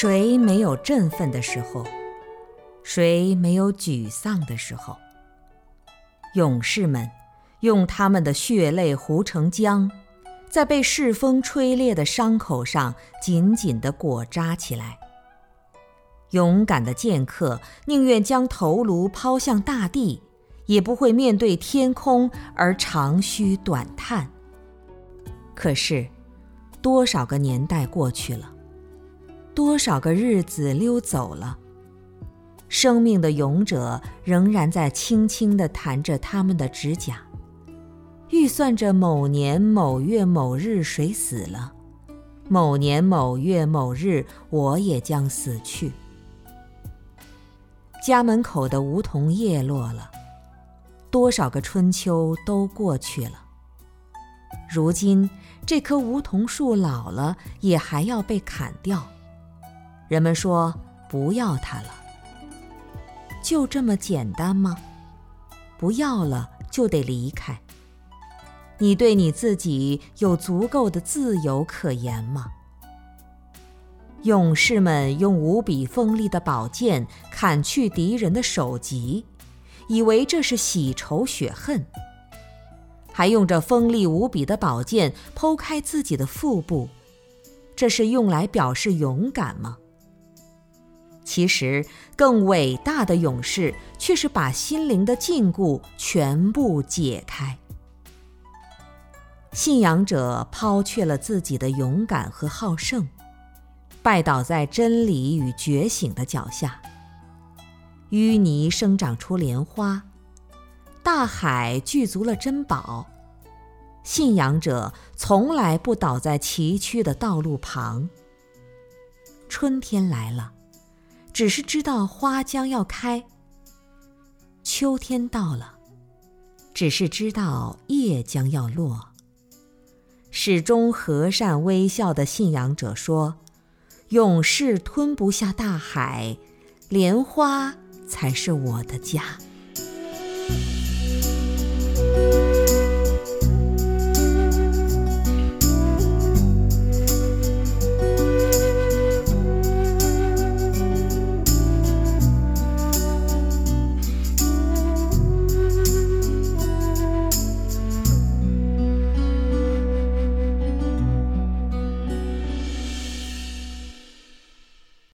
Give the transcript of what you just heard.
谁没有振奋的时候？谁没有沮丧的时候？勇士们用他们的血泪糊成浆，在被世风吹裂的伤口上紧紧地裹扎起来。勇敢的剑客宁愿将头颅抛向大地，也不会面对天空而长吁短叹。可是，多少个年代过去了，多少个日子溜走了，生命的勇者仍然在轻轻地弹着他们的指甲，预算着某年某月某日谁死了，某年某月某日我也将死去。家门口的梧桐叶落了，多少个春秋都过去了。如今这棵梧桐树老了，也还要被砍掉。人们说不要它了，就这么简单吗？不要了就得离开。你对你自己有足够的自由可言吗？勇士们用无比锋利的宝剑砍去敌人的首级，以为这是洗仇雪恨；还用着锋利无比的宝剑剖开自己的腹部，这是用来表示勇敢吗？其实，更伟大的勇士却是把心灵的禁锢全部解开。信仰者抛却了自己的勇敢和好胜。拜倒在真理与觉醒的脚下，淤泥生长出莲花，大海聚足了珍宝。信仰者从来不倒在崎岖的道路旁。春天来了，只是知道花将要开；秋天到了，只是知道叶将要落。始终和善微笑的信仰者说。勇士吞不下大海，莲花才是我的家。